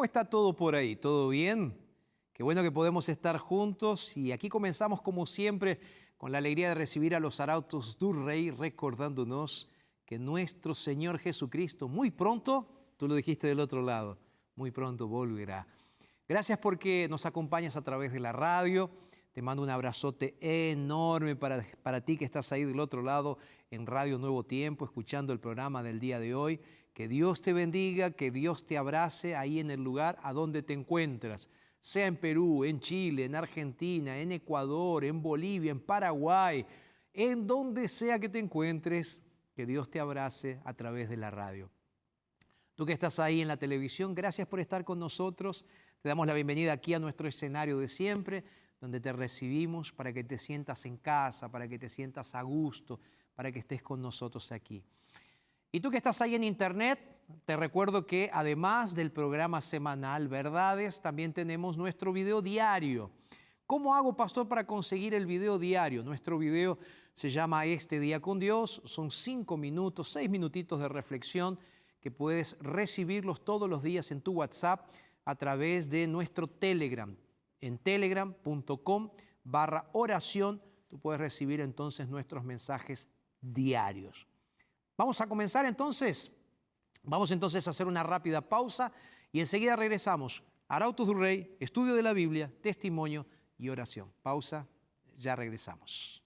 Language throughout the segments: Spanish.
¿Cómo está todo por ahí? ¿Todo bien? Qué bueno que podemos estar juntos y aquí comenzamos como siempre con la alegría de recibir a los arautos del Rey recordándonos que nuestro Señor Jesucristo muy pronto, tú lo dijiste del otro lado, muy pronto volverá. Gracias porque nos acompañas a través de la radio. Te mando un abrazote enorme para, para ti que estás ahí del otro lado en Radio Nuevo Tiempo, escuchando el programa del día de hoy. Que Dios te bendiga, que Dios te abrace ahí en el lugar a donde te encuentras, sea en Perú, en Chile, en Argentina, en Ecuador, en Bolivia, en Paraguay, en donde sea que te encuentres, que Dios te abrace a través de la radio. Tú que estás ahí en la televisión, gracias por estar con nosotros. Te damos la bienvenida aquí a nuestro escenario de siempre, donde te recibimos para que te sientas en casa, para que te sientas a gusto, para que estés con nosotros aquí. Y tú que estás ahí en internet, te recuerdo que además del programa semanal Verdades, también tenemos nuestro video diario. ¿Cómo hago, pastor, para conseguir el video diario? Nuestro video se llama Este Día con Dios. Son cinco minutos, seis minutitos de reflexión que puedes recibirlos todos los días en tu WhatsApp a través de nuestro Telegram. En telegram.com barra oración, tú puedes recibir entonces nuestros mensajes diarios. Vamos a comenzar entonces. Vamos entonces a hacer una rápida pausa y enseguida regresamos. Arautos del Rey, estudio de la Biblia, testimonio y oración. Pausa, ya regresamos.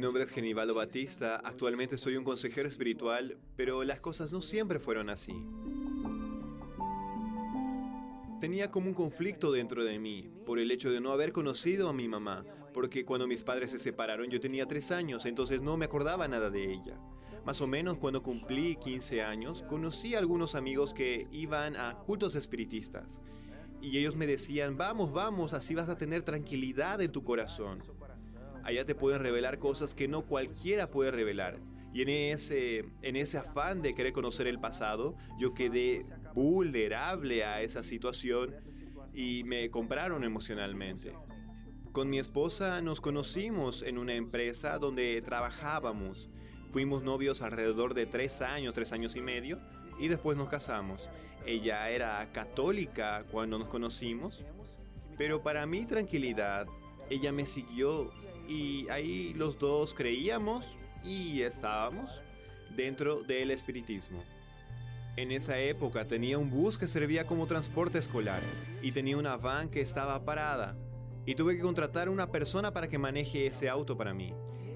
Nombre es Genivaldo Batista, actualmente soy un consejero espiritual, pero las cosas no siempre fueron así. Tenía como un conflicto dentro de mí por el hecho de no haber conocido a mi mamá, porque cuando mis padres se separaron yo tenía tres años, entonces no me acordaba nada de ella. Más o menos cuando cumplí 15 años, conocí a algunos amigos que iban a cultos espiritistas. Y ellos me decían, vamos, vamos, así vas a tener tranquilidad en tu corazón. Allá te pueden revelar cosas que no cualquiera puede revelar. Y en ese, en ese afán de querer conocer el pasado, yo quedé vulnerable a esa situación y me compraron emocionalmente. Con mi esposa nos conocimos en una empresa donde trabajábamos. Fuimos novios alrededor de tres años, tres años y medio, y después nos casamos. Ella era católica cuando nos conocimos, pero para mi tranquilidad, ella me siguió y ahí los dos creíamos y estábamos dentro del espiritismo. En esa época tenía un bus que servía como transporte escolar y tenía una van que estaba parada y tuve que contratar una persona para que maneje ese auto para mí.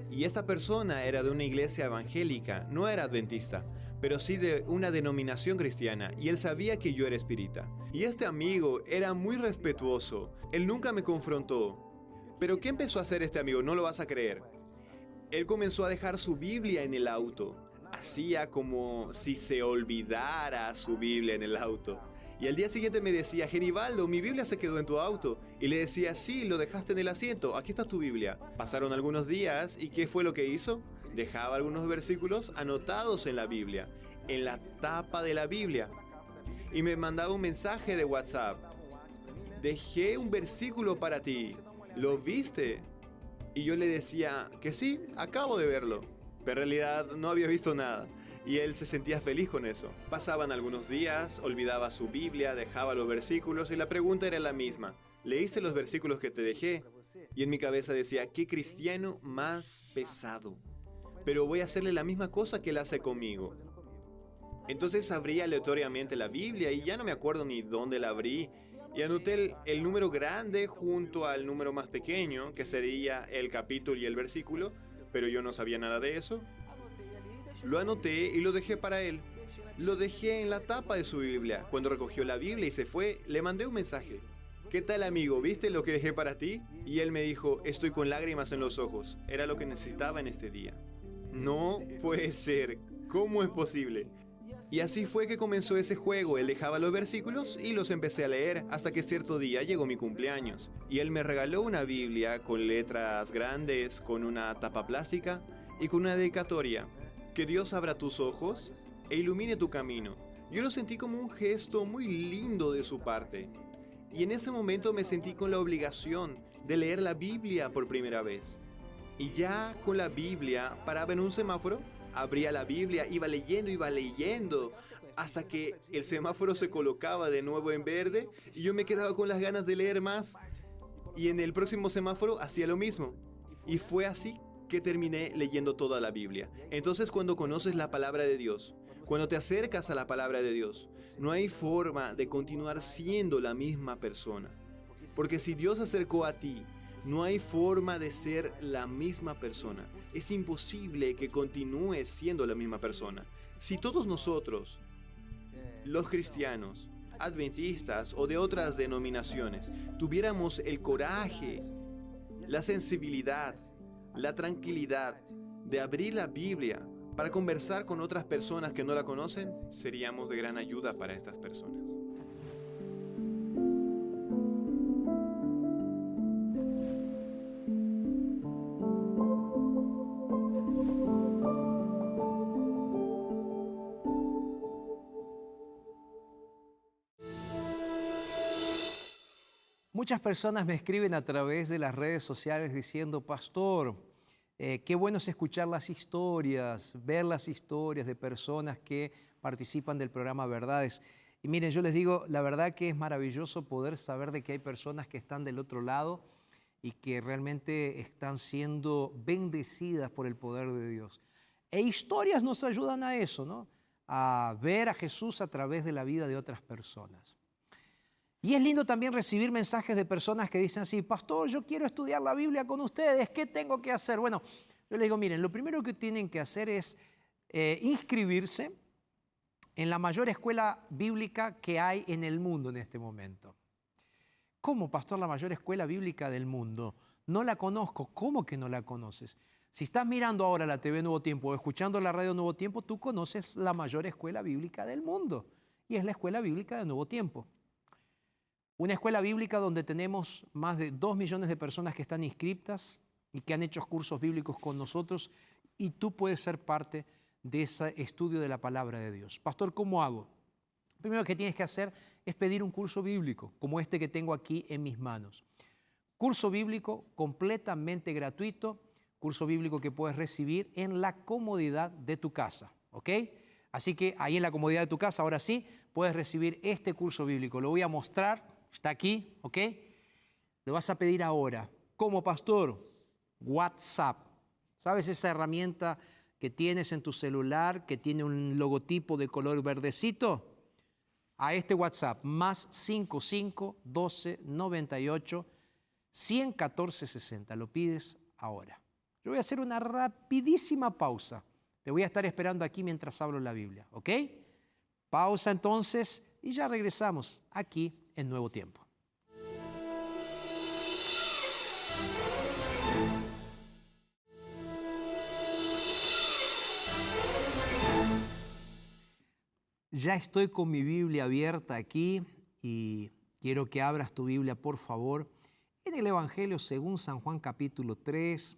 Y esta persona era de una iglesia evangélica, no era adventista, pero sí de una denominación cristiana, y él sabía que yo era espírita. Y este amigo era muy respetuoso, él nunca me confrontó. Pero ¿qué empezó a hacer este amigo? No lo vas a creer. Él comenzó a dejar su Biblia en el auto. Hacía como si se olvidara su Biblia en el auto. Y al día siguiente me decía, Genivaldo, mi Biblia se quedó en tu auto. Y le decía, sí, lo dejaste en el asiento, aquí está tu Biblia. Pasaron algunos días y ¿qué fue lo que hizo? Dejaba algunos versículos anotados en la Biblia, en la tapa de la Biblia. Y me mandaba un mensaje de WhatsApp. Dejé un versículo para ti. ¿Lo viste? Y yo le decía que sí, acabo de verlo. Pero en realidad no había visto nada. Y él se sentía feliz con eso. Pasaban algunos días, olvidaba su Biblia, dejaba los versículos y la pregunta era la misma. ¿Leíste los versículos que te dejé? Y en mi cabeza decía, qué cristiano más pesado. Pero voy a hacerle la misma cosa que él hace conmigo. Entonces abrí aleatoriamente la Biblia y ya no me acuerdo ni dónde la abrí. Y anoté el, número grande junto al número más pequeño, que sería el capítulo y el versículo, pero yo no sabía nada de eso. Lo anoté y lo dejé para él. Lo dejé en la tapa de su Biblia. Cuando recogió la Biblia y se fue, le mandé un mensaje. ¿Qué tal amigo? ¿Viste lo que dejé para ti? Y él me dijo, estoy con lágrimas en los ojos. Era lo que necesitaba en este día. No puede ser. ¿Cómo es posible? Y así fue que comenzó ese juego. Él dejaba los versículos y los empecé a leer hasta que cierto día llegó mi cumpleaños. Y él me regaló una Biblia con letras grandes, con una tapa plástica y con una dedicatoria. Que Dios abra tus ojos e ilumine tu camino. Yo lo sentí como un gesto muy lindo de su parte. Y en ese momento me sentí con la obligación de leer la Biblia por primera vez. Y ya con la Biblia paraba en un semáforo, abría la Biblia, iba leyendo, iba leyendo, hasta que el semáforo se colocaba de nuevo en verde y yo me quedaba con las ganas de leer más. Y en el próximo semáforo hacía lo mismo. Y fue así que terminé leyendo toda la Biblia. Entonces cuando conoces la palabra de Dios, cuando te acercas a la palabra de Dios, no hay forma de continuar siendo la misma persona. Porque si Dios se acercó a ti, no hay forma de ser la misma persona. Es imposible que continúes siendo la misma persona. Si todos nosotros, los cristianos, adventistas o de otras denominaciones, tuviéramos el coraje, la sensibilidad, la tranquilidad de abrir la Biblia para conversar con otras personas que no la conocen, seríamos de gran ayuda para estas personas. Muchas personas me escriben a través de las redes sociales diciendo, pastor, eh, qué bueno es escuchar las historias, ver las historias de personas que participan del programa Verdades. Y miren, yo les digo, la verdad que es maravilloso poder saber de que hay personas que están del otro lado y que realmente están siendo bendecidas por el poder de Dios. E historias nos ayudan a eso, ¿no? A ver a Jesús a través de la vida de otras personas. Y es lindo también recibir mensajes de personas que dicen así, pastor, yo quiero estudiar la Biblia con ustedes, ¿qué tengo que hacer? Bueno, yo les digo, miren, lo primero que tienen que hacer es eh, inscribirse en la mayor escuela bíblica que hay en el mundo en este momento. ¿Cómo, pastor, la mayor escuela bíblica del mundo? No la conozco. ¿Cómo que no la conoces? Si estás mirando ahora la TV Nuevo Tiempo o escuchando la radio Nuevo Tiempo, tú conoces la mayor escuela bíblica del mundo. Y es la escuela bíblica de Nuevo Tiempo. Una escuela bíblica donde tenemos más de dos millones de personas que están inscritas y que han hecho cursos bíblicos con nosotros y tú puedes ser parte de ese estudio de la palabra de Dios. Pastor, ¿cómo hago? Primero que tienes que hacer es pedir un curso bíblico, como este que tengo aquí en mis manos. Curso bíblico completamente gratuito, curso bíblico que puedes recibir en la comodidad de tu casa, ¿ok? Así que ahí en la comodidad de tu casa, ahora sí, puedes recibir este curso bíblico. Lo voy a mostrar Está aquí, ¿ok? Lo vas a pedir ahora. Como pastor, WhatsApp. ¿Sabes esa herramienta que tienes en tu celular que tiene un logotipo de color verdecito? A este WhatsApp, más 55 12 98 114 60. Lo pides ahora. Yo voy a hacer una rapidísima pausa. Te voy a estar esperando aquí mientras hablo la Biblia, ¿ok? Pausa entonces y ya regresamos aquí en Nuevo Tiempo. Ya estoy con mi Biblia abierta aquí y quiero que abras tu Biblia, por favor, en el Evangelio según San Juan capítulo 3.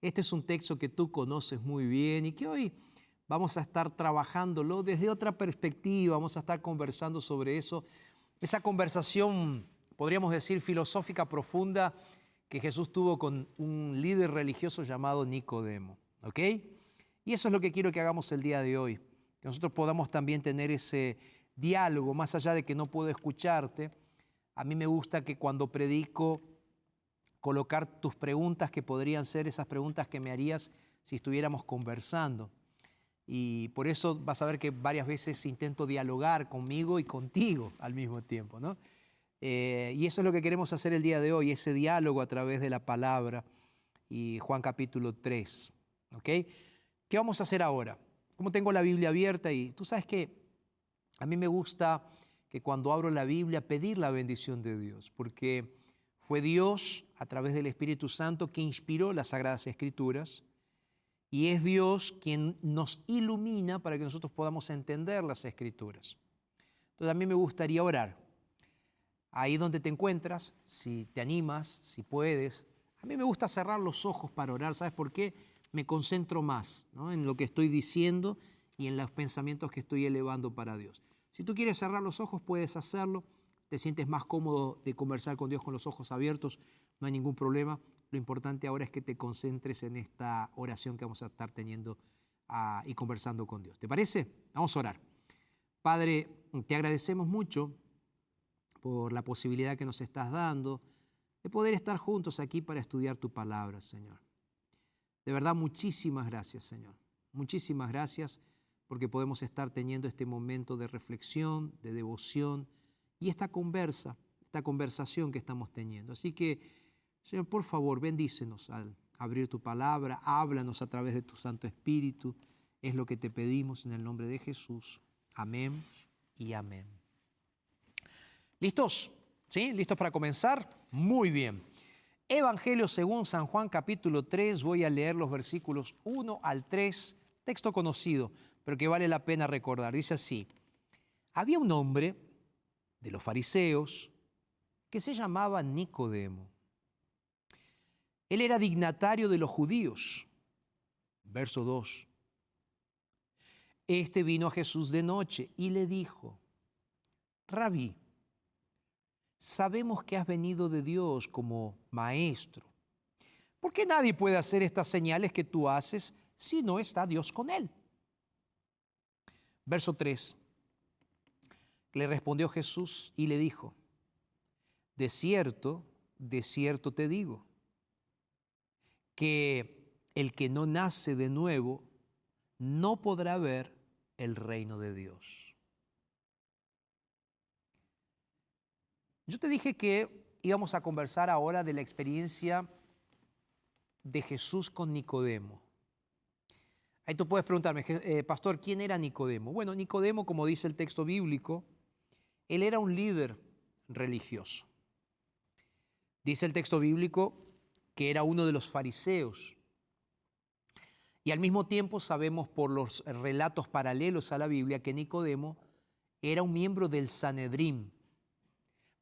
Este es un texto que tú conoces muy bien y que hoy vamos a estar trabajándolo desde otra perspectiva, vamos a estar conversando sobre eso esa conversación, podríamos decir, filosófica profunda que Jesús tuvo con un líder religioso llamado Nicodemo. ¿Ok? Y eso es lo que quiero que hagamos el día de hoy, que nosotros podamos también tener ese diálogo, más allá de que no puedo escucharte. A mí me gusta que cuando predico, colocar tus preguntas que podrían ser esas preguntas que me harías si estuviéramos conversando. Y por eso vas a ver que varias veces intento dialogar conmigo y contigo al mismo tiempo. ¿no? Eh, y eso es lo que queremos hacer el día de hoy, ese diálogo a través de la palabra y Juan capítulo 3. ¿ok? ¿Qué vamos a hacer ahora? Como tengo la Biblia abierta y tú sabes que a mí me gusta que cuando abro la Biblia pedir la bendición de Dios, porque fue Dios a través del Espíritu Santo que inspiró las Sagradas Escrituras y es Dios quien nos ilumina para que nosotros podamos entender las escrituras. Entonces a mí me gustaría orar. Ahí donde te encuentras, si te animas, si puedes. A mí me gusta cerrar los ojos para orar. ¿Sabes por qué? Me concentro más en lo que estoy diciendo y en los pensamientos que estoy elevando para Dios. Si tú quieres cerrar los ojos, puedes hacerlo. Te sientes más cómodo de conversar con Dios con los ojos abiertos, no hay ningún problema. Lo importante ahora es que te concentres en esta oración que vamos a estar teniendo ah, y conversando con Dios. ¿Te parece? Vamos a orar. Padre, te agradecemos mucho por la posibilidad que nos estás dando de poder estar juntos aquí para estudiar tu palabra, Señor. De verdad, muchísimas gracias, Señor. Muchísimas gracias porque podemos estar teniendo este momento de reflexión, de devoción y esta conversa, esta conversación que estamos teniendo. Así que Señor, por favor, bendícenos al abrir tu palabra, háblanos a través de tu Santo Espíritu. Es lo que te pedimos en el nombre de Jesús. Amén y amén. ¿Listos? ¿Sí? ¿Listos para comenzar? Muy bien. Evangelio según San Juan capítulo 3, voy a leer los versículos 1 al 3, texto conocido, pero que vale la pena recordar. Dice así, había un hombre de los fariseos que se llamaba Nicodemo él era dignatario de los judíos. Verso 2. Este vino a Jesús de noche y le dijo, Rabí, sabemos que has venido de Dios como maestro. ¿Por qué nadie puede hacer estas señales que tú haces si no está Dios con él? Verso 3. Le respondió Jesús y le dijo, de cierto, de cierto te digo, que el que no nace de nuevo no podrá ver el reino de Dios. Yo te dije que íbamos a conversar ahora de la experiencia de Jesús con Nicodemo. Ahí tú puedes preguntarme, eh, pastor, ¿quién era Nicodemo? Bueno, Nicodemo, como dice el texto bíblico, él era un líder religioso. Dice el texto bíblico que era uno de los fariseos. Y al mismo tiempo sabemos por los relatos paralelos a la Biblia que Nicodemo era un miembro del Sanedrín.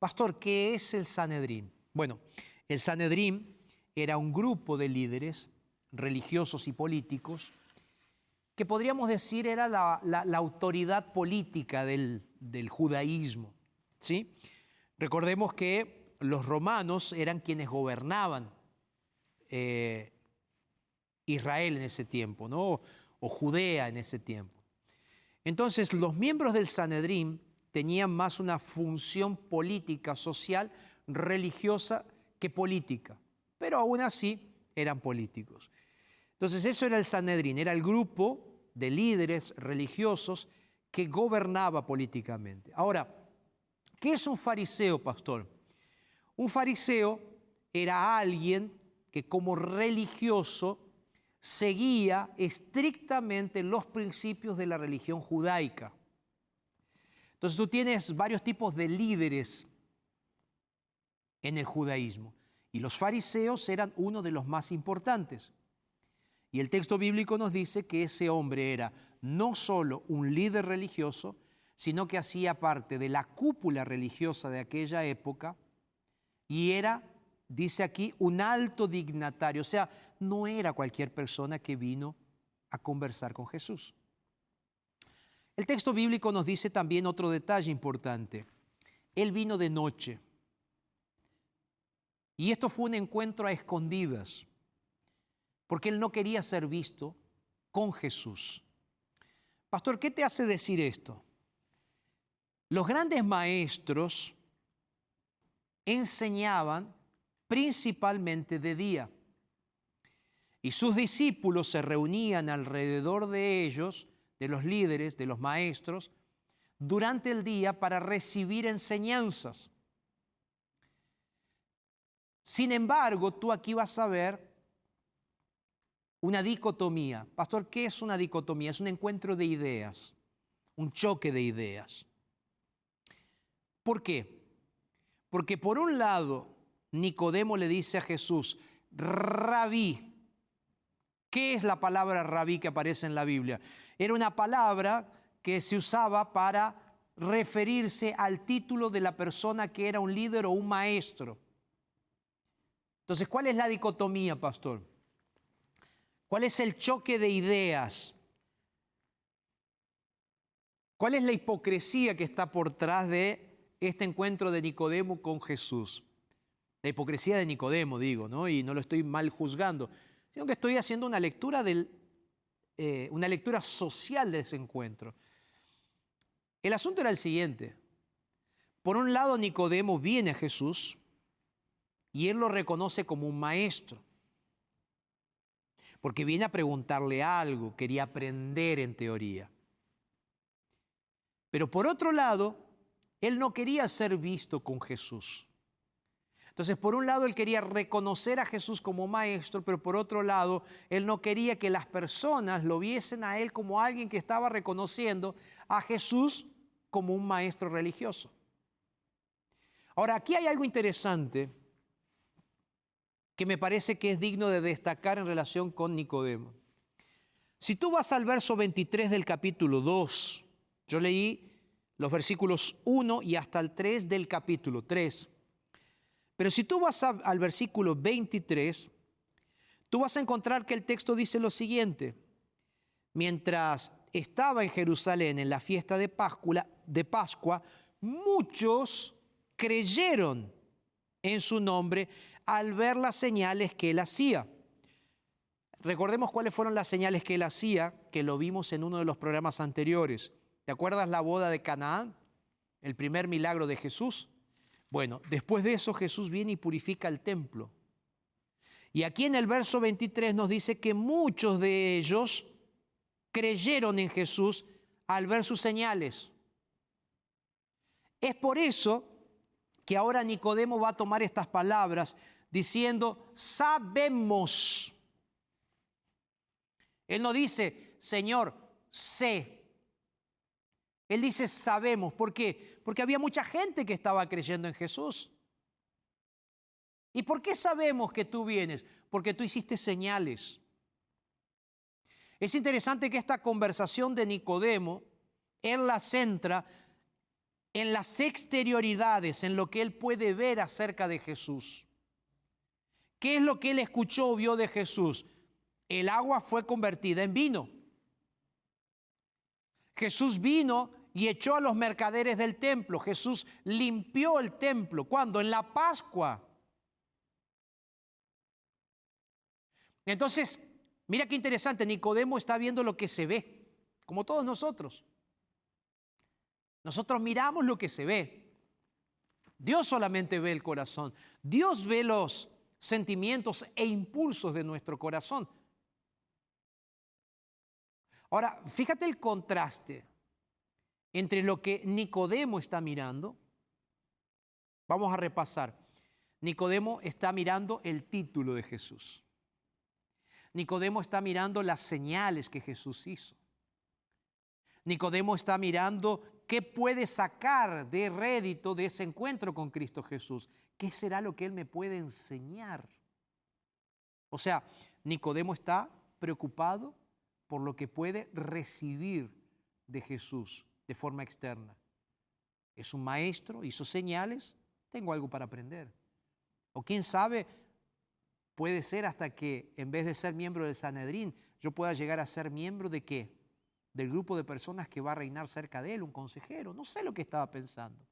Pastor, ¿qué es el Sanedrín? Bueno, el Sanedrín era un grupo de líderes religiosos y políticos que podríamos decir era la, autoridad política del, judaísmo. ¿sí? Recordemos que los romanos eran quienes gobernaban eh, Israel en ese tiempo, ¿no? o Judea en ese tiempo. Entonces, los miembros del Sanedrín tenían más una función política, social, religiosa que política, pero aún así eran políticos. Entonces, eso era el Sanedrín, era el grupo de líderes religiosos que gobernaba políticamente. Ahora, ¿qué es un fariseo, pastor? Un fariseo era alguien que como religioso seguía estrictamente los principios de la religión judaica. Entonces tú tienes varios tipos de líderes en el judaísmo y los fariseos eran uno de los más importantes. Y el texto bíblico nos dice que ese hombre era no solo un líder religioso, sino que hacía parte de la cúpula religiosa de aquella época y era, dice aquí, un alto dignatario. O sea, no era cualquier persona que vino a conversar con Jesús. El texto bíblico nos dice también otro detalle importante. Él vino de noche. Y esto fue un encuentro a escondidas porque él no quería ser visto con Jesús. Pastor, ¿qué te hace decir esto? Los grandes maestros enseñaban principalmente de día y sus discípulos se reunían alrededor de ellos, de los líderes, de los maestros, durante el día para recibir enseñanzas. Sin embargo, tú aquí vas a ver una dicotomía. Pastor, ¿qué es una dicotomía? Es un encuentro de ideas, un choque de ideas. ¿Por qué? Porque por un lado, Nicodemo le dice a Jesús, rabí. ¿Qué es la palabra rabí que aparece en la Biblia? Era una palabra que se usaba para referirse al título de la persona que era un líder o un maestro. Entonces, ¿cuál es la dicotomía, pastor? ¿Cuál es el choque de ideas? ¿Cuál es la hipocresía que está por detrás de este encuentro de Nicodemo con Jesús? La hipocresía de Nicodemo, digo, ¿no? Y no lo estoy mal juzgando, sino que estoy haciendo una lectura, del, eh, una lectura social de ese encuentro. El asunto era el siguiente. Por un lado, Nicodemo viene a Jesús y él lo reconoce como un maestro porque viene a preguntarle algo, quería aprender en teoría. Pero por otro lado, él no quería ser visto con Jesús. Entonces, por un lado, él quería reconocer a Jesús como maestro, pero por otro lado, él no quería que las personas lo viesen a él como alguien que estaba reconociendo a Jesús como un maestro religioso. Ahora, aquí hay algo interesante que me parece que es digno de destacar en relación con Nicodemo. Si tú vas al verso 23 del capítulo 2, yo leí los versículos 1 y hasta el 3 del capítulo 3. Pero si tú vas al versículo 23, tú vas a encontrar que el texto dice lo siguiente. Mientras estaba en Jerusalén en la fiesta de Pascua, de Pascua muchos creyeron en su nombre al ver las señales que él hacía. Recordemos cuáles fueron las señales que él hacía, que lo vimos en uno de los programas anteriores. ¿Te acuerdas la boda de Canaán? El primer milagro de Jesús. Bueno, después de eso Jesús viene y purifica el templo. Y aquí en el verso 23 nos dice que muchos de ellos creyeron en Jesús al ver sus señales. Es por eso que ahora Nicodemo va a tomar estas palabras diciendo, sabemos. Él no dice, Señor, sé. Él dice, sabemos. ¿Por qué? Porque había mucha gente que estaba creyendo en Jesús. ¿Y por qué sabemos que tú vienes? Porque tú hiciste señales. Es interesante que esta conversación de Nicodemo, él la centra en las exterioridades, en lo que él puede ver acerca de Jesús. ¿Qué es lo que él escuchó o vio de Jesús? El agua fue convertida en vino. Jesús vino y echó a los mercaderes del templo. Jesús limpió el templo. ¿Cuándo? En la Pascua. Entonces, mira qué interesante, Nicodemo está viendo lo que se ve, como todos nosotros. Nosotros miramos lo que se ve. Dios solamente ve el corazón. Dios ve los sentimientos e impulsos de nuestro corazón. Ahora, fíjate el contraste entre lo que Nicodemo está mirando. Vamos a repasar. Nicodemo está mirando el título de Jesús. Nicodemo está mirando las señales que Jesús hizo. Nicodemo está mirando qué puede sacar de rédito de ese encuentro con Cristo Jesús. ¿Qué será lo que Él me puede enseñar? O sea, Nicodemo está preocupado por lo que puede recibir de Jesús de forma externa. Es un maestro, hizo señales, tengo algo para aprender. O quién sabe, Puede ser hasta que en vez de ser miembro del Sanedrín, yo pueda llegar a ser miembro de qué? Del grupo de personas que va a reinar cerca de él, un consejero. No sé lo que estaba pensando.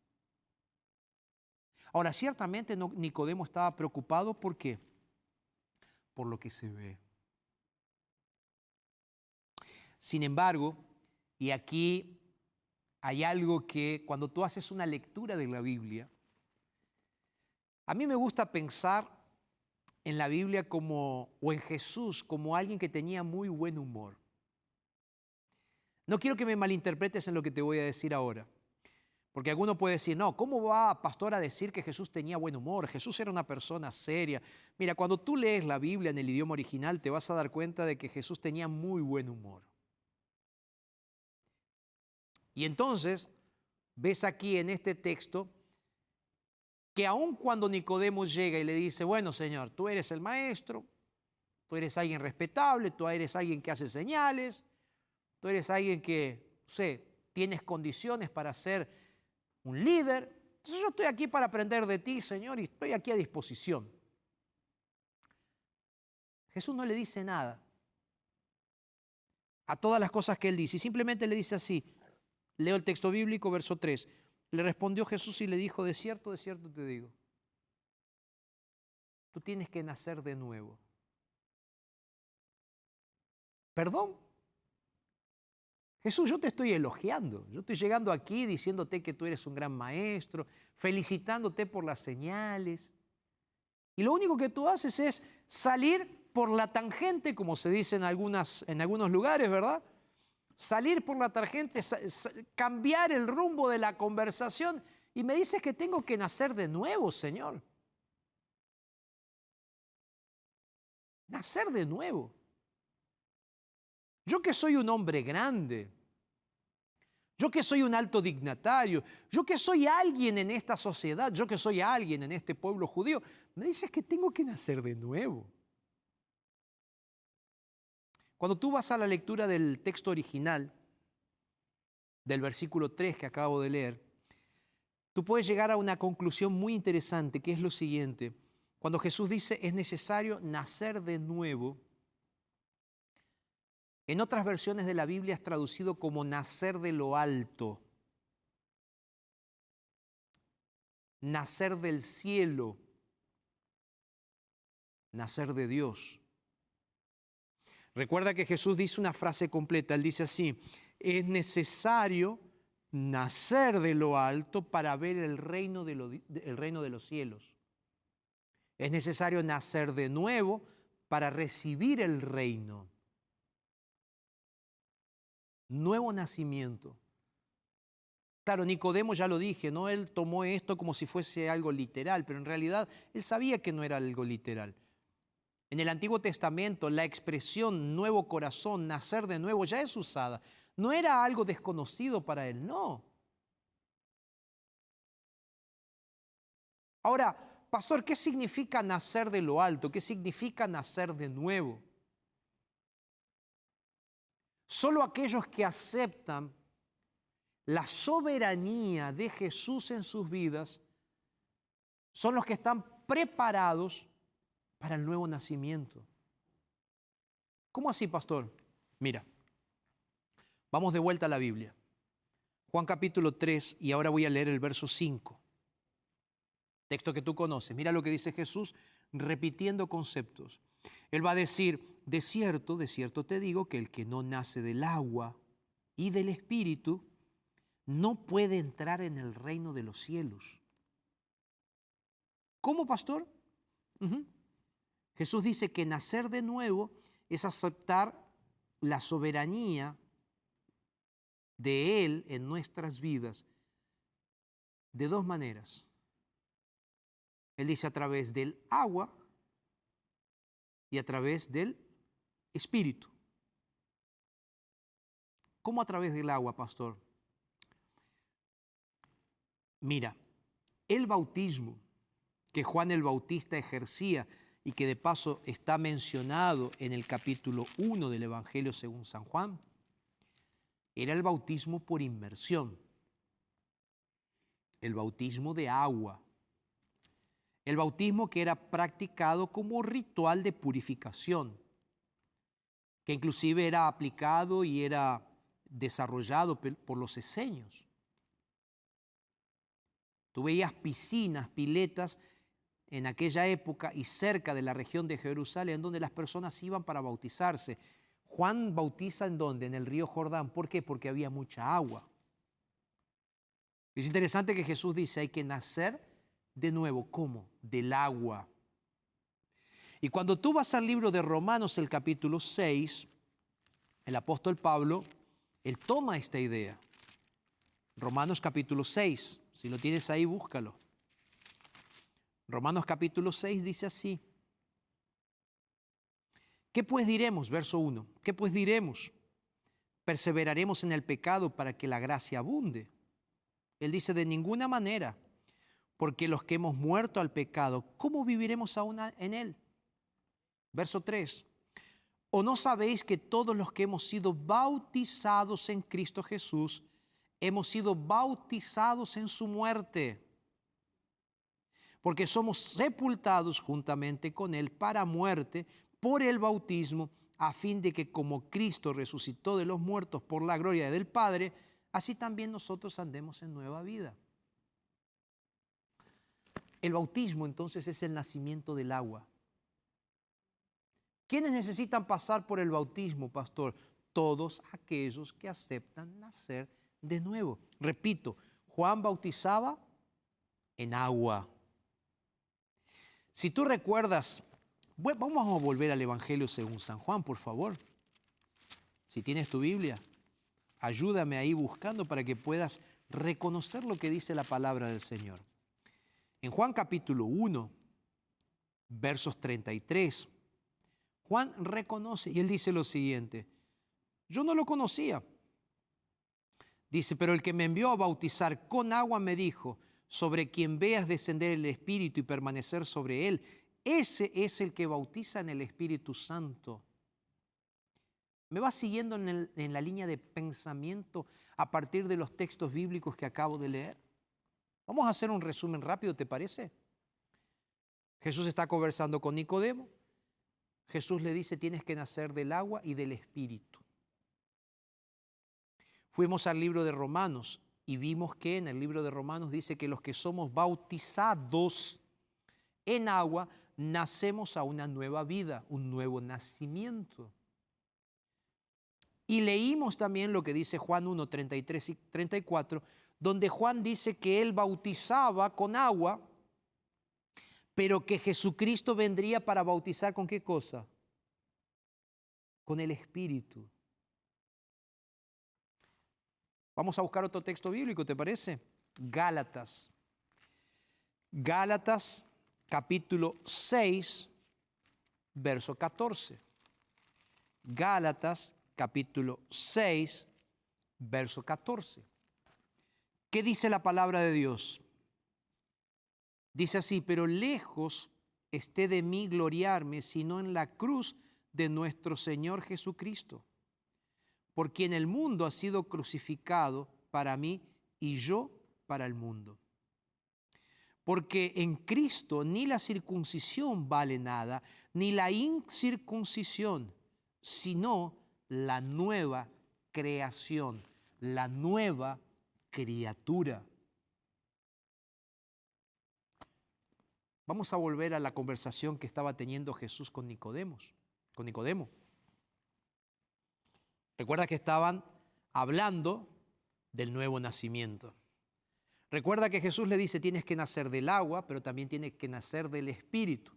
Ahora, ciertamente Nicodemo estaba preocupado por qué? Por lo que se ve. Sin embargo, y aquí hay algo que cuando tú haces una lectura de la Biblia, a mí me gusta pensar en la Biblia como, o en Jesús como alguien que tenía muy buen humor. No quiero que me malinterpretes en lo que te voy a decir ahora. Porque alguno puede decir, no, ¿cómo va, pastor, a decir que Jesús tenía buen humor? Jesús era una persona seria. Mira, cuando tú lees la Biblia en el idioma original, te vas a dar cuenta de que Jesús tenía muy buen humor. Y entonces, ves aquí en este texto que aun cuando Nicodemo llega y le dice, bueno Señor, tú eres el maestro, tú eres alguien respetable, tú eres alguien que hace señales, tú eres alguien que, no sé, tienes condiciones para ser un líder, entonces yo estoy aquí para aprender de ti, Señor, y estoy aquí a disposición. Jesús no le dice nada a todas las cosas que él dice, y simplemente le dice así, leo el texto bíblico, verso 3, le respondió Jesús y le dijo, de cierto, de cierto te digo, tú tienes que nacer de nuevo. Perdón. Jesús, yo te estoy elogiando, yo estoy llegando aquí diciéndote que tú eres un gran maestro, felicitándote por las señales. Y lo único que tú haces es salir por la tangente, como se dice en, algunas, en algunos lugares, ¿verdad? Salir por la tarjeta, cambiar el rumbo de la conversación y me dices que tengo que nacer de nuevo, Señor. Nacer de nuevo. Yo que soy un hombre grande, yo que soy un alto dignatario, yo que soy alguien en esta sociedad, yo que soy alguien en este pueblo judío, me dices que tengo que nacer de nuevo. Cuando tú vas a la lectura del texto original, del versículo 3 que acabo de leer, tú puedes llegar a una conclusión muy interesante, que es lo siguiente. Cuando Jesús dice es necesario nacer de nuevo, en otras versiones de la Biblia es traducido como nacer de lo alto. nacer del cielo, nacer de Dios. Recuerda que Jesús dice una frase completa, él dice así, es necesario nacer de lo alto para ver el reino de, los cielos. Es necesario nacer de nuevo para recibir el reino. Nuevo nacimiento. Claro, Nicodemo ya lo dije, ¿no? Él tomó esto como si fuese algo literal, pero en realidad él sabía que no era algo literal. En el Antiguo Testamento la expresión nuevo corazón, nacer de nuevo, ya es usada. No era algo desconocido para él, no. Ahora, pastor, ¿qué significa nacer de lo alto? ¿Qué significa nacer de nuevo? Solo aquellos que aceptan la soberanía de Jesús en sus vidas son los que están preparados para el nuevo nacimiento. ¿Cómo así, pastor? Mira, vamos de vuelta a la Biblia. Juan capítulo 3 y ahora voy a leer el verso 5. Texto que tú conoces. Mira lo que dice Jesús repitiendo conceptos. Él va a decir, de cierto, de cierto te digo que el que no nace del agua y del espíritu no puede entrar en el reino de los cielos. ¿Cómo, pastor? Jesús dice que nacer de nuevo es aceptar la soberanía de Él en nuestras vidas de dos maneras. Él dice a través del agua y a través del espíritu. ¿Cómo a través del agua, pastor? Mira, el bautismo que Juan el Bautista ejercía y que de paso está mencionado en el capítulo 1 del Evangelio según San Juan, era el bautismo por inmersión, el bautismo de agua, el bautismo que era practicado como ritual de purificación, que inclusive era aplicado y era desarrollado por los eseños. Tú veías piscinas, piletas en aquella época y cerca de la región de Jerusalén donde las personas iban para bautizarse. Juan bautiza en dónde? En el río Jordán. ¿Por qué? Porque había mucha agua. Es interesante que Jesús dice, hay que nacer de nuevo. ¿Cómo? Del agua. Y cuando tú vas al libro de Romanos, el capítulo 6, el apóstol Pablo, él toma esta idea. Romanos capítulo 6, si lo tienes ahí, búscalo. Romanos capítulo 6 dice así. ¿Qué pues diremos? Verso 1. ¿Qué pues diremos? ¿Perseveraremos en el pecado para que la gracia abunde? Él dice, de ninguna manera, porque los que hemos muerto al pecado, ¿cómo viviremos aún en él? Verso 3. ¿O no sabéis que todos los que hemos sido bautizados en Cristo Jesús, hemos sido bautizados en su muerte? Porque somos sepultados juntamente con Él para muerte por el bautismo, a fin de que como Cristo resucitó de los muertos por la gloria del Padre, así también nosotros andemos en nueva vida. El bautismo entonces es el nacimiento del agua. ¿Quiénes necesitan pasar por el bautismo, pastor? Todos aquellos que aceptan nacer de nuevo. Repito, Juan bautizaba en agua. Si tú recuerdas, vamos a volver al Evangelio según San Juan, por favor. Si tienes tu Biblia, ayúdame ahí buscando para que puedas reconocer lo que dice la palabra del Señor. En Juan capítulo 1, versos 33, Juan reconoce y él dice lo siguiente, yo no lo conocía. Dice, pero el que me envió a bautizar con agua me dijo, sobre quien veas descender el Espíritu y permanecer sobre él, ese es el que bautiza en el Espíritu Santo. ¿Me vas siguiendo en la línea de pensamiento a partir de los textos bíblicos que acabo de leer? Vamos a hacer un resumen rápido, ¿te parece? Jesús está conversando con Nicodemo. Jesús le dice, tienes que nacer del agua y del Espíritu. Fuimos al libro de Romanos y vimos que en el libro de Romanos dice que los que somos bautizados en agua, nacemos a una nueva vida, un nuevo nacimiento. Y leímos también lo que dice Juan 1, 33 y 34, donde Juan dice que él bautizaba con agua, pero que Jesucristo vendría para bautizar con qué cosa? Con el Espíritu. Vamos a buscar otro texto bíblico, ¿te parece? Gálatas. Gálatas capítulo 6, verso 14. Gálatas capítulo 6, verso 14. ¿Qué dice la palabra de Dios? Dice así, pero lejos esté de mí gloriarme, sino en la cruz de nuestro Señor Jesucristo, por quien el mundo ha sido crucificado para mí y yo para el mundo. Porque en Cristo ni la circuncisión vale nada, ni la incircuncisión, sino la nueva creación, la nueva criatura. Vamos a volver a la conversación que estaba teniendo Jesús con Nicodemos, con Nicodemo. Recuerda que estaban hablando del nuevo nacimiento. Recuerda que Jesús le dice, tienes que nacer del agua, pero también tienes que nacer del Espíritu.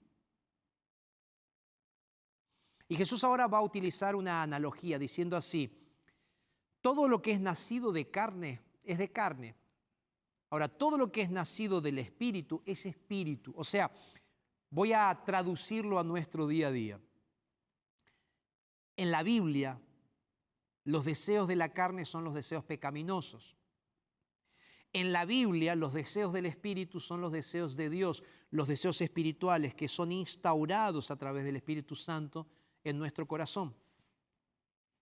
Y Jesús ahora va a utilizar una analogía diciendo así, todo lo que es nacido de carne es de carne. Ahora, todo lo que es nacido del Espíritu es Espíritu. O sea, voy a traducirlo a nuestro día a día. En la Biblia, los deseos de la carne son los deseos pecaminosos. En la Biblia los deseos del Espíritu son los deseos de Dios, los deseos espirituales que son instaurados a través del Espíritu Santo en nuestro corazón.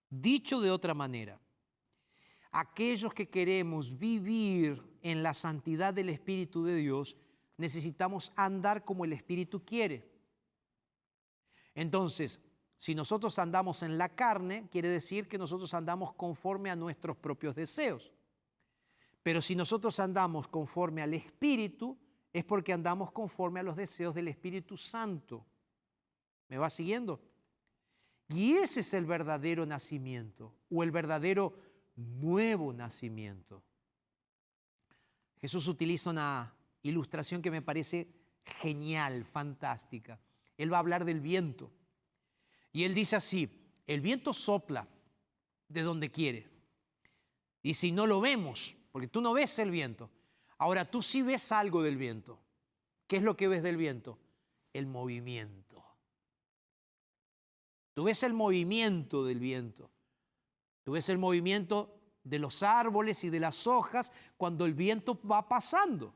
Dicho de otra manera, aquellos que queremos vivir en la santidad del Espíritu de Dios, necesitamos andar como el Espíritu quiere. Entonces, si nosotros andamos en la carne, quiere decir que nosotros andamos conforme a nuestros propios deseos. Pero si nosotros andamos conforme al Espíritu, es porque andamos conforme a los deseos del Espíritu Santo. ¿Me va siguiendo? Y ese es el verdadero nacimiento o el verdadero nuevo nacimiento. Jesús utiliza una ilustración que me parece genial, fantástica. Él va a hablar del viento. Y él dice así, el viento sopla de donde quiere. Y si no lo vemos, porque tú no ves el viento. Ahora tú sí ves algo del viento. ¿Qué es lo que ves del viento? El movimiento. Tú ves el movimiento del viento. Tú ves el movimiento de los árboles y de las hojas cuando el viento va pasando.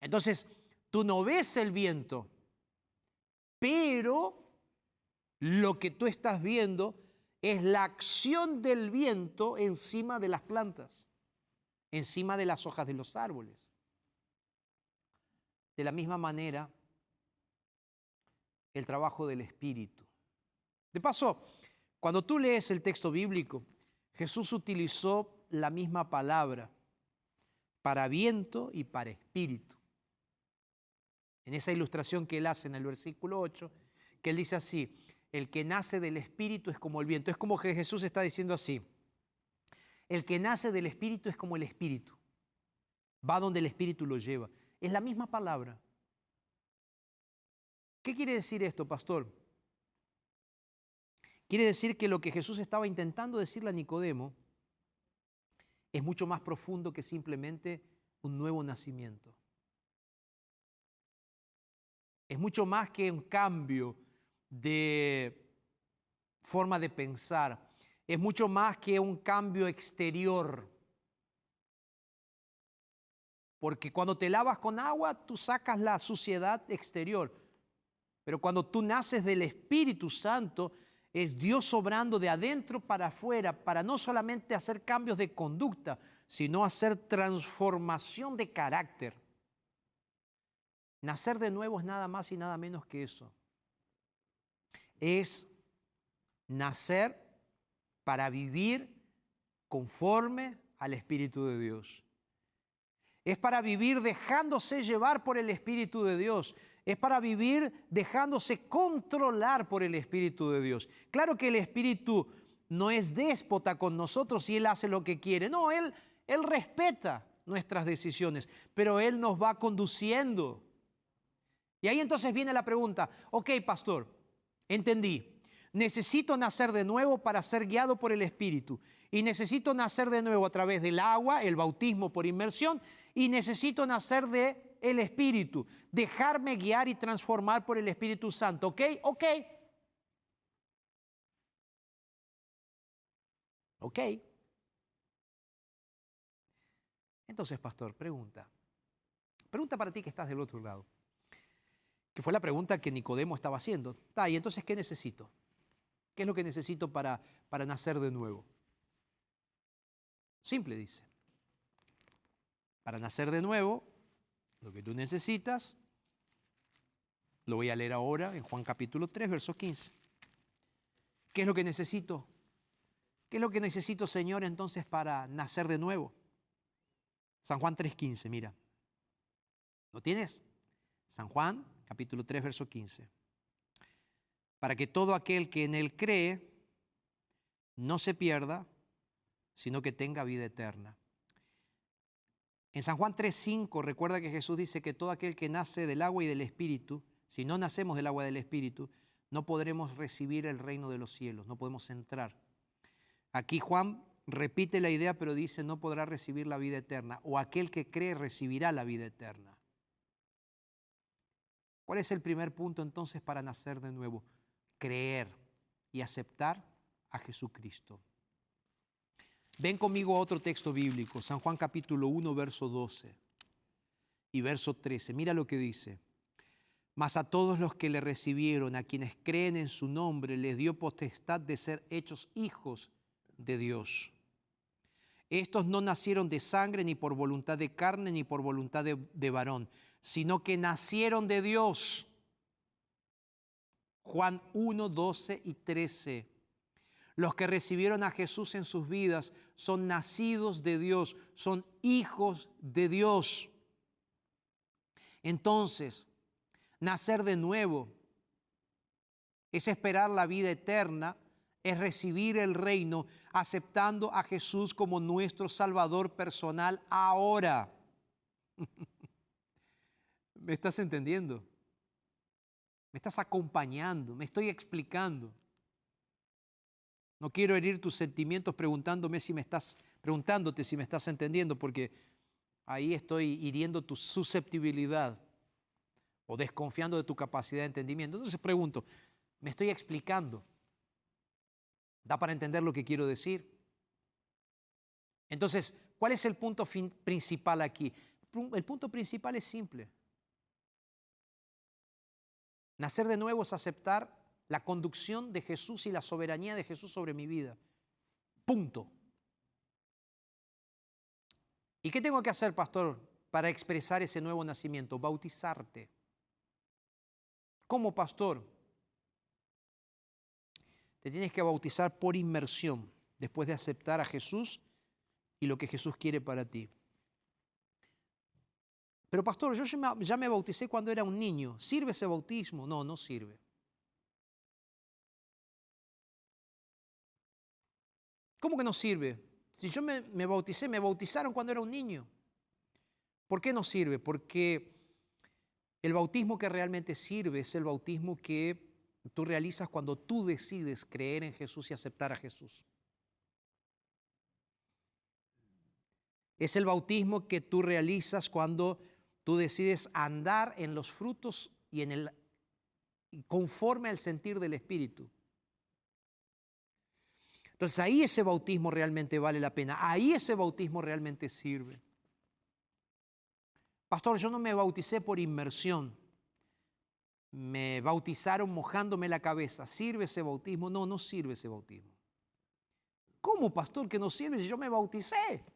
Entonces, tú no ves el viento, pero lo que tú estás viendo es la acción del viento encima de las plantas, encima de las hojas de los árboles. De la misma manera, el trabajo del Espíritu. De paso, cuando tú lees el texto bíblico, Jesús utilizó la misma palabra para viento y para espíritu. En esa ilustración que él hace en el versículo 8, que él dice así, el que nace del Espíritu es como el viento. Es como que Jesús está diciendo así. El que nace del Espíritu es como el Espíritu. Va donde el Espíritu lo lleva. Es la misma palabra. ¿Qué quiere decir esto, pastor? Quiere decir que lo que Jesús estaba intentando decirle a Nicodemo es mucho más profundo que simplemente un nuevo nacimiento. Es mucho más que un cambio de forma de pensar. Es mucho más que un cambio exterior. Porque cuando te lavas con agua, tú sacas la suciedad exterior. Pero cuando tú naces del Espíritu Santo, es Dios obrando de adentro para afuera, para no solamente hacer cambios de conducta, sino hacer transformación de carácter. Nacer de nuevo es nada más y nada menos que eso es nacer para vivir conforme al Espíritu de Dios. Es para vivir dejándose llevar por el Espíritu de Dios. Es para vivir dejándose controlar por el Espíritu de Dios. Claro que el Espíritu no es déspota con nosotros y Él hace lo que quiere. No, Él, Él respeta nuestras decisiones, pero Él nos va conduciendo. Y ahí entonces viene la pregunta, ok, pastor, entendí. Necesito nacer de nuevo para ser guiado por el Espíritu. Y necesito nacer de nuevo a través del agua, el bautismo por inmersión. Y necesito nacer de el Espíritu. Dejarme guiar y transformar por el Espíritu Santo. ¿Ok? Ok. Ok. Entonces, pastor, pregunta. Pregunta para ti que estás del otro lado. Que fue la pregunta que Nicodemo estaba haciendo. Ah, y entonces, ¿qué necesito? ¿Qué es lo que necesito para, para nacer de nuevo? Simple, dice. Para nacer de nuevo, lo que tú necesitas, lo voy a leer ahora en Juan capítulo 3, verso 15. ¿Qué es lo que necesito? ¿Qué es lo que necesito, Señor, entonces para nacer de nuevo? San Juan 3.15, mira. ¿Lo tienes? San Juan, capítulo 3, verso 15 para que todo aquel que en Él cree no se pierda, sino que tenga vida eterna. En San Juan 3:5 recuerda que Jesús dice que todo aquel que nace del agua y del Espíritu, si no nacemos del agua y del Espíritu, no podremos recibir el reino de los cielos, no podemos entrar. Aquí Juan repite la idea, pero dice no podrá recibir la vida eterna, o aquel que cree recibirá la vida eterna. ¿Cuál es el primer punto entonces para nacer de nuevo? creer y aceptar a Jesucristo. Ven conmigo a otro texto bíblico, San Juan capítulo 1, verso 12 y verso 13. Mira lo que dice. Mas a todos los que le recibieron, a quienes creen en su nombre, les dio potestad de ser hechos hijos de Dios. Estos no nacieron de sangre, ni por voluntad de carne, ni por voluntad de, de varón, sino que nacieron de Dios. Juan 1, 12 y 13. Los que recibieron a Jesús en sus vidas son nacidos de Dios, son hijos de Dios. Entonces, nacer de nuevo es esperar la vida eterna, es recibir el reino aceptando a Jesús como nuestro Salvador personal ahora. ¿Me estás entendiendo? me estás acompañando, me estoy explicando. No quiero herir tus sentimientos preguntándome si me estás preguntándote si me estás entendiendo porque ahí estoy hiriendo tu susceptibilidad o desconfiando de tu capacidad de entendimiento. Entonces pregunto, ¿me estoy explicando? ¿Da para entender lo que quiero decir? Entonces, ¿cuál es el punto principal aquí? El punto principal es simple. Nacer de nuevo es aceptar la conducción de Jesús y la soberanía de Jesús sobre mi vida. Punto. ¿Y qué tengo que hacer, pastor, para expresar ese nuevo nacimiento? Bautizarte. ¿Cómo, pastor? Te tienes que bautizar por inmersión, después de aceptar a Jesús y lo que Jesús quiere para ti. Pero pastor, yo ya me bauticé cuando era un niño. ¿Sirve ese bautismo? No, no sirve. ¿Cómo que no sirve? Si yo me, bauticé, me bautizaron cuando era un niño. ¿Por qué no sirve? Porque el bautismo que realmente sirve es el bautismo que tú realizas cuando tú decides creer en Jesús y aceptar a Jesús. Es el bautismo que tú realizas cuando Tú decides andar en los frutos y en el conforme al sentir del Espíritu. Entonces ahí ese bautismo realmente vale la pena, ahí ese bautismo realmente sirve. Pastor, yo no me bauticé por inmersión, me bautizaron mojándome la cabeza. ¿Sirve ese bautismo? No, no sirve ese bautismo. ¿Cómo, pastor, que no sirve si yo me bauticé?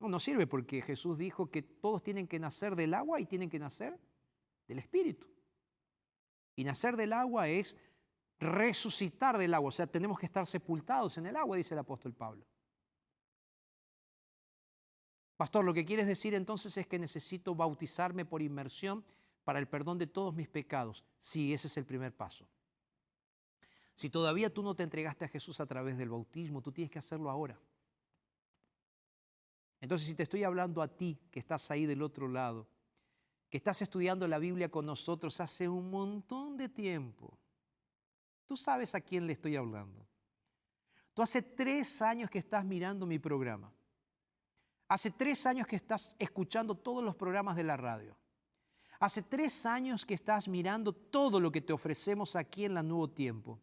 No, no sirve porque Jesús dijo que todos tienen que nacer del agua y tienen que nacer del Espíritu. Y nacer del agua es resucitar del agua, o sea, tenemos que estar sepultados en el agua, dice el apóstol Pablo. Pastor, lo que quieres decir entonces es que necesito bautizarme por inmersión para el perdón de todos mis pecados. Sí, ese es el primer paso. Si todavía tú no te entregaste a Jesús a través del bautismo, tú tienes que hacerlo ahora. Entonces, si te estoy hablando a ti, que estás ahí del otro lado, que estás estudiando la Biblia con nosotros hace un montón de tiempo, tú sabes a quién le estoy hablando. Tú hace tres años que estás mirando mi programa. Hace tres años que estás escuchando todos los programas de la radio. Hace tres años que estás mirando todo lo que te ofrecemos aquí en la Nuevo Tiempo.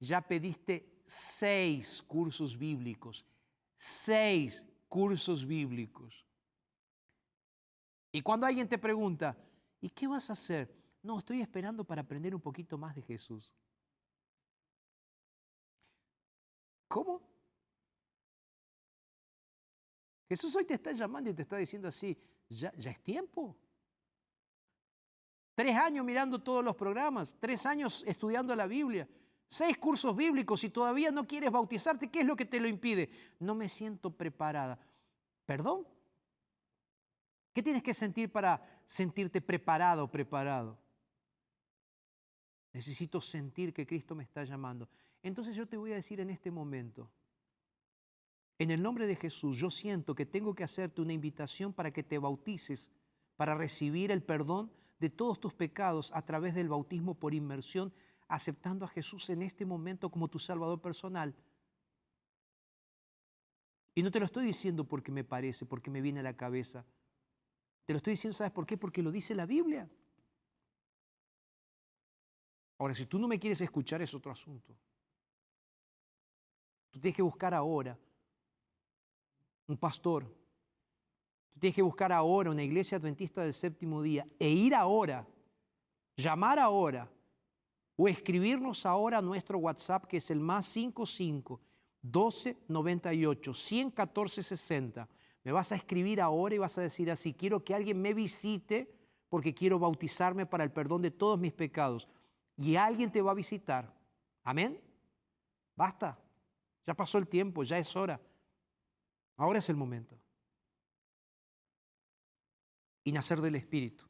Ya pediste seis cursos bíblicos. Seis cursos bíblicos. Y cuando alguien te pregunta, ¿y qué vas a hacer? No, estoy esperando para aprender un poquito más de Jesús. ¿Cómo? Jesús hoy te está llamando y te está diciendo así, ya, ya es tiempo. Tres años mirando todos los programas, tres años estudiando la Biblia, seis cursos bíblicos y todavía no quieres bautizarte, ¿qué es lo que te lo impide? No me siento preparada. ¿Perdón? ¿Qué tienes que sentir para sentirte preparado preparado? Necesito sentir que Cristo me está llamando. Entonces yo te voy a decir en este momento, en el nombre de Jesús, yo siento que tengo que hacerte una invitación para que te bautices, para recibir el perdón de todos tus pecados a través del bautismo por inmersión, aceptando a Jesús en este momento como tu Salvador personal. Y no te lo estoy diciendo porque me parece, porque me viene a la cabeza. Te lo estoy diciendo, ¿sabes por qué? Porque lo dice la Biblia. Ahora, si tú no me quieres escuchar es otro asunto. Tú tienes que buscar ahora un pastor. Tú tienes que buscar ahora una iglesia adventista del séptimo día e ir ahora, llamar ahora o escribirnos ahora a nuestro WhatsApp que es el más 55 12 98 114 60. Me vas a escribir ahora y vas a decir así, quiero que alguien me visite porque quiero bautizarme para el perdón de todos mis pecados. Y alguien te va a visitar. Amén. Basta. Ya pasó el tiempo, ya es hora. Ahora es el momento. Y nacer del Espíritu.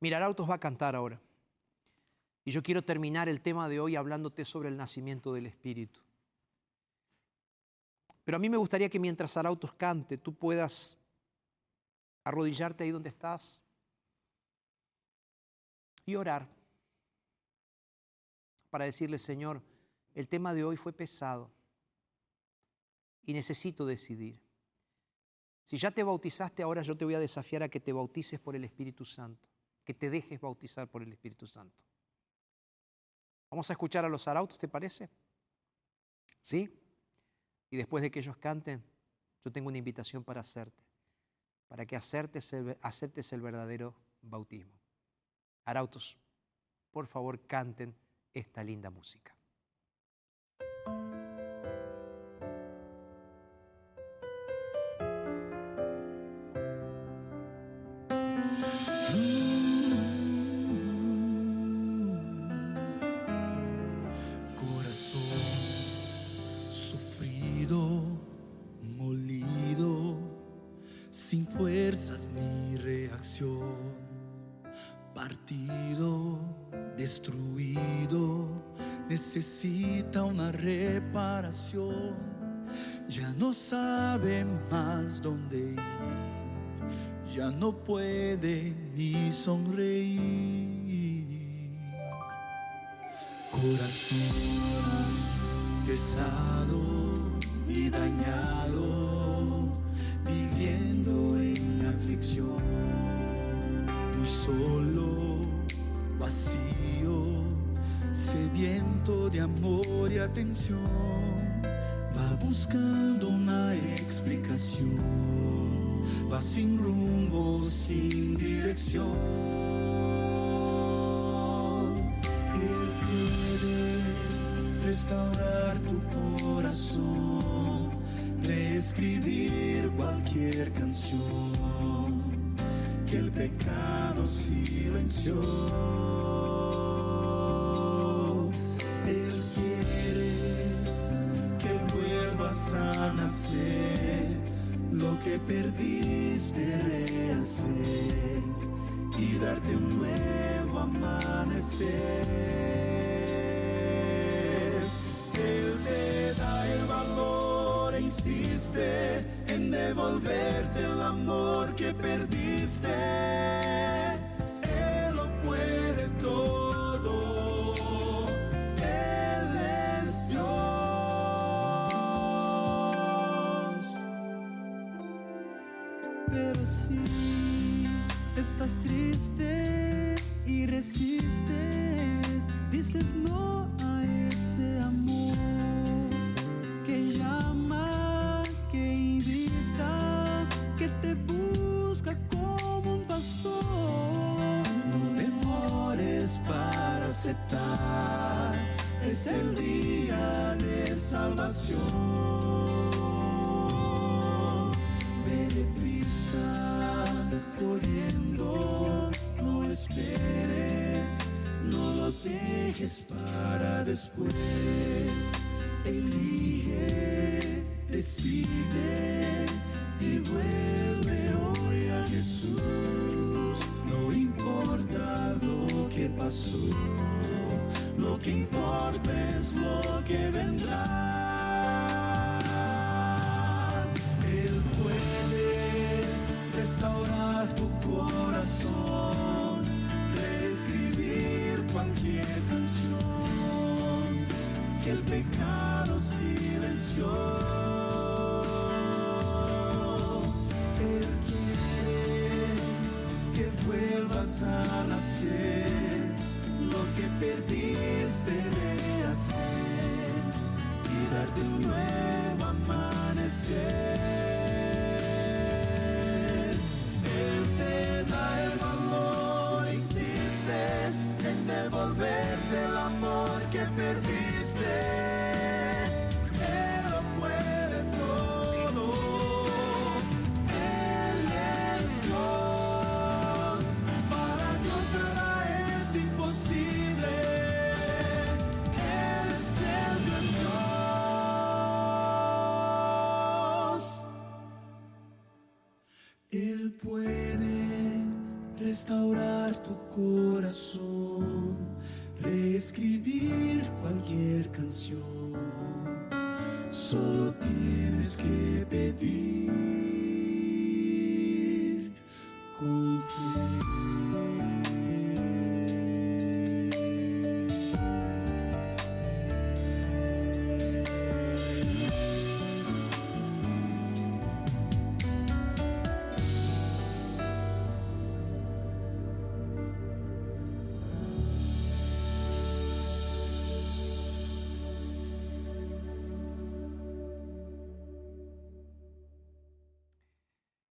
Mirar Autos va a cantar ahora. Y yo quiero terminar el tema de hoy hablándote sobre el nacimiento del Espíritu. Pero a mí me gustaría que mientras Arautos cante, tú puedas arrodillarte ahí donde estás y orar para decirle, Señor, el tema de hoy fue pesado y necesito decidir. Si ya te bautizaste, ahora yo te voy a desafiar a que te bautices por el Espíritu Santo, que te dejes bautizar por el Espíritu Santo. Vamos a escuchar a los arautos, ¿te parece? ¿Sí? Y después de que ellos canten, yo tengo una invitación para hacerte, para que aceptes el, aceptes el verdadero bautismo. Arautos, por favor, canten esta linda música. Necesita una reparación, ya no sabe más dónde ir, ya no puede ni sonreír. Corazón pesado y dañado, atención, va buscando una explicación, va sin rumbo, sin dirección. Él puede restaurar tu corazón, reescribir cualquier canción que el pecado silenció. Lo que perdiste rehacer y darte un nuevo amanecer. Él te da el valor e insiste en devolverte el amor que perdiste. Triste y resistes, dices no a ese amor que llama, que invita, que te busca como un pastor. No demores para aceptar, es el día de salvación. Después. Elige, decide y vuelve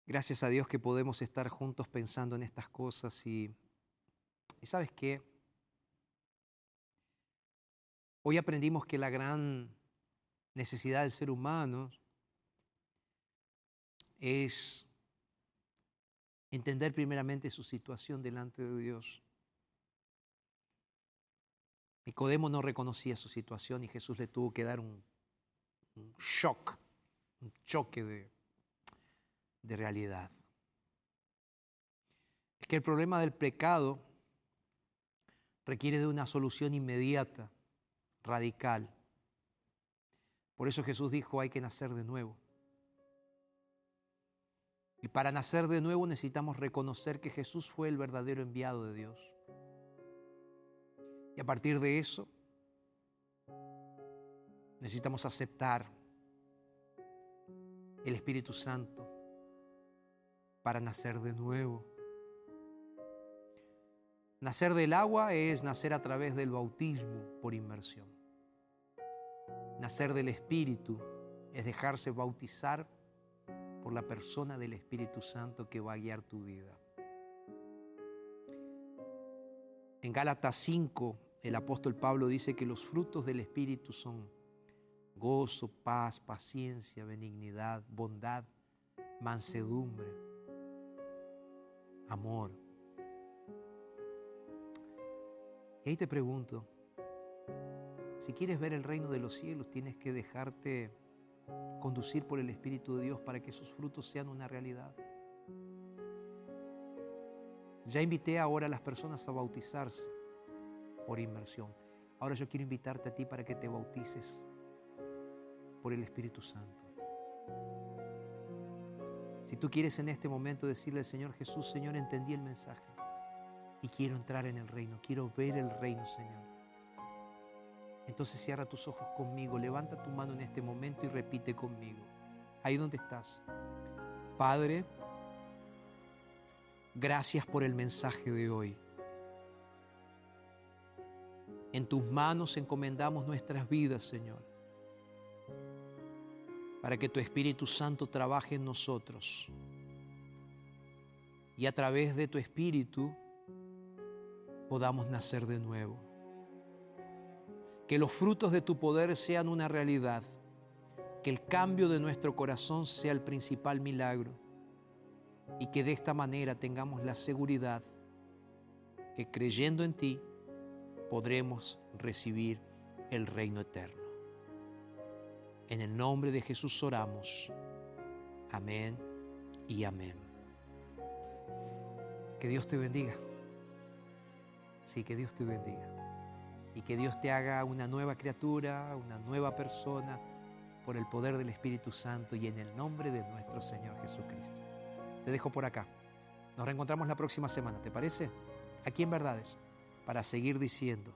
Gracias a Dios que podemos estar juntos pensando en estas cosas y, sabes qué? Hoy aprendimos que la gran necesidad del ser humano es entender primeramente su situación delante de Dios. Nicodemo no reconocía su situación y Jesús le tuvo que dar un, un shock, un choque de, de realidad. Es que el problema del pecado requiere de una solución inmediata, radical. Por eso Jesús dijo, hay que nacer de nuevo. Y para nacer de nuevo necesitamos reconocer que Jesús fue el verdadero enviado de Dios. Y a partir de eso, necesitamos aceptar el Espíritu Santo para nacer de nuevo. Nacer del agua es nacer a través del bautismo por inmersión. Nacer del Espíritu es dejarse bautizar por la persona del Espíritu Santo que va a guiar tu vida. En Gálatas 5, el apóstol Pablo dice que los frutos del Espíritu son gozo, paz, paciencia, benignidad, bondad, mansedumbre, amor. Y ahí te pregunto, si quieres ver el reino de los cielos, tienes que dejarte conducir por el Espíritu de Dios para que sus frutos sean una realidad. Ya invité ahora a las personas a bautizarse por inmersión. Ahora yo quiero invitarte a ti para que te bautices por el Espíritu Santo. Si tú quieres en este momento decirle al Señor Jesús, Señor, entendí el mensaje y quiero entrar en el reino, quiero ver el reino, Señor. Entonces cierra tus ojos conmigo, levanta tu mano en este momento y repite conmigo, ahí donde estás. Padre, gracias por el mensaje de hoy. En tus manos encomendamos nuestras vidas, Señor, para que tu Espíritu Santo trabaje en nosotros. Y a través de tu Espíritu podamos nacer de nuevo. Que los frutos de tu poder sean una realidad. Que el cambio de nuestro corazón sea el principal milagro. Y que de esta manera tengamos la seguridad que creyendo en ti podremos recibir el reino eterno. En el nombre de Jesús oramos. Amén y amén. Que Dios te bendiga. Sí, que Dios te bendiga. Y que Dios te haga una nueva criatura, una nueva persona, por el poder del Espíritu Santo y en el nombre de nuestro Señor Jesucristo. Te dejo por acá. Nos reencontramos la próxima semana, ¿te parece? Aquí en Verdades, para seguir diciendo,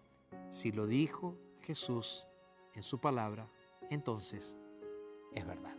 si lo dijo Jesús en su palabra, entonces es verdad.